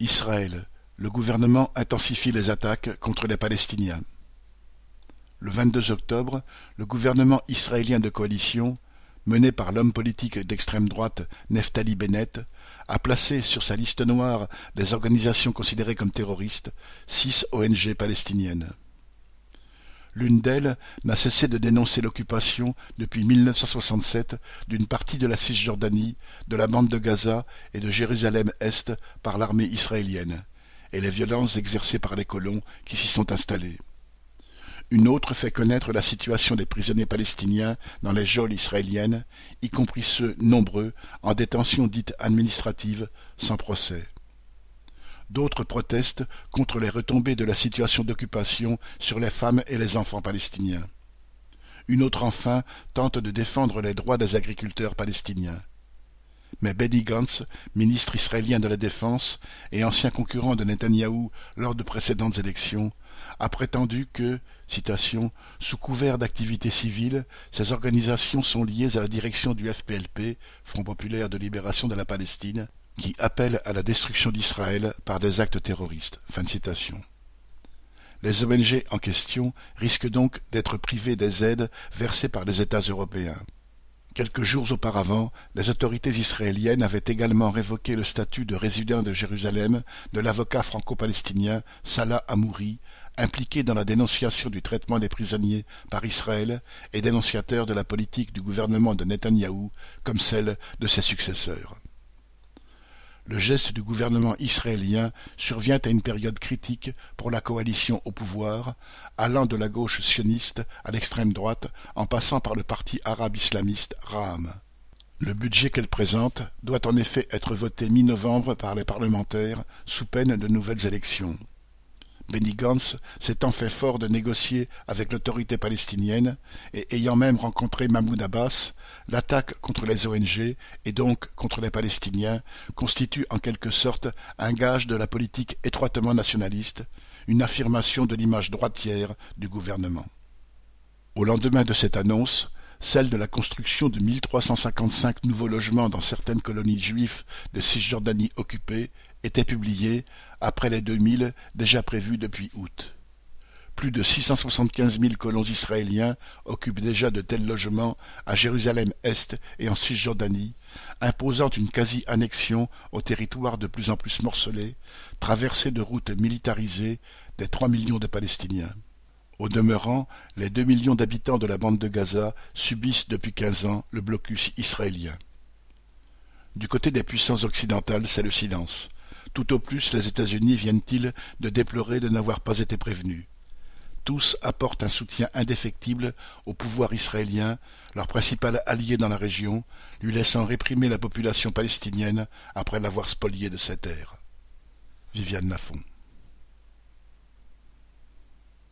Israël, le gouvernement intensifie les attaques contre les Palestiniens. Le 22 octobre, le gouvernement israélien de coalition, mené par l'homme politique d'extrême droite Neftali Bennett, a placé sur sa liste noire des organisations considérées comme terroristes six ONG palestiniennes. L'une d'elles n'a cessé de dénoncer l'occupation depuis 1967 d'une partie de la Cisjordanie, de la bande de Gaza et de Jérusalem-Est par l'armée israélienne, et les violences exercées par les colons qui s'y sont installés. Une autre fait connaître la situation des prisonniers palestiniens dans les geôles israéliennes, y compris ceux nombreux en détention dite administrative sans procès. D'autres protestent contre les retombées de la situation d'occupation sur les femmes et les enfants palestiniens. Une autre enfin tente de défendre les droits des agriculteurs palestiniens. Mais Benny Gantz, ministre israélien de la Défense et ancien concurrent de Netanyahou lors de précédentes élections, a prétendu que, citation, sous couvert d'activités civiles, ces organisations sont liées à la direction du FPLP, Front populaire de libération de la Palestine, qui appelle à la destruction d'Israël par des actes terroristes. Les ONG en question risquent donc d'être privées des aides versées par les États européens. Quelques jours auparavant, les autorités israéliennes avaient également révoqué le statut de résident de Jérusalem de l'avocat franco-palestinien Salah Amouri, impliqué dans la dénonciation du traitement des prisonniers par Israël et dénonciateur de la politique du gouvernement de Netanyahou comme celle de ses successeurs le geste du gouvernement israélien survient à une période critique pour la coalition au pouvoir, allant de la gauche sioniste à l'extrême droite en passant par le parti arabe islamiste Raham. Le budget qu'elle présente doit en effet être voté mi-novembre par les parlementaires sous peine de nouvelles élections. Benny s'étant fait fort de négocier avec l'autorité palestinienne et ayant même rencontré Mahmoud Abbas, l'attaque contre les ONG et donc contre les Palestiniens constitue en quelque sorte un gage de la politique étroitement nationaliste, une affirmation de l'image droitière du gouvernement. Au lendemain de cette annonce, celle de la construction de 1355 nouveaux logements dans certaines colonies juives de Cisjordanie occupée était publiée après les 2000 déjà prévus depuis août. Plus de 675 000 colons israéliens occupent déjà de tels logements à Jérusalem-Est et en Cisjordanie, imposant une quasi-annexion au territoire de plus en plus morcelé, traversé de routes militarisées des trois millions de Palestiniens. Au demeurant, les deux millions d'habitants de la bande de Gaza subissent depuis quinze ans le blocus israélien. Du côté des puissances occidentales, c'est le silence. Tout au plus les États-Unis viennent-ils de déplorer de n'avoir pas été prévenus? Tous apportent un soutien indéfectible au pouvoir israélien, leur principal allié dans la région, lui laissant réprimer la population palestinienne après l'avoir spoliée de ses terres. Viviane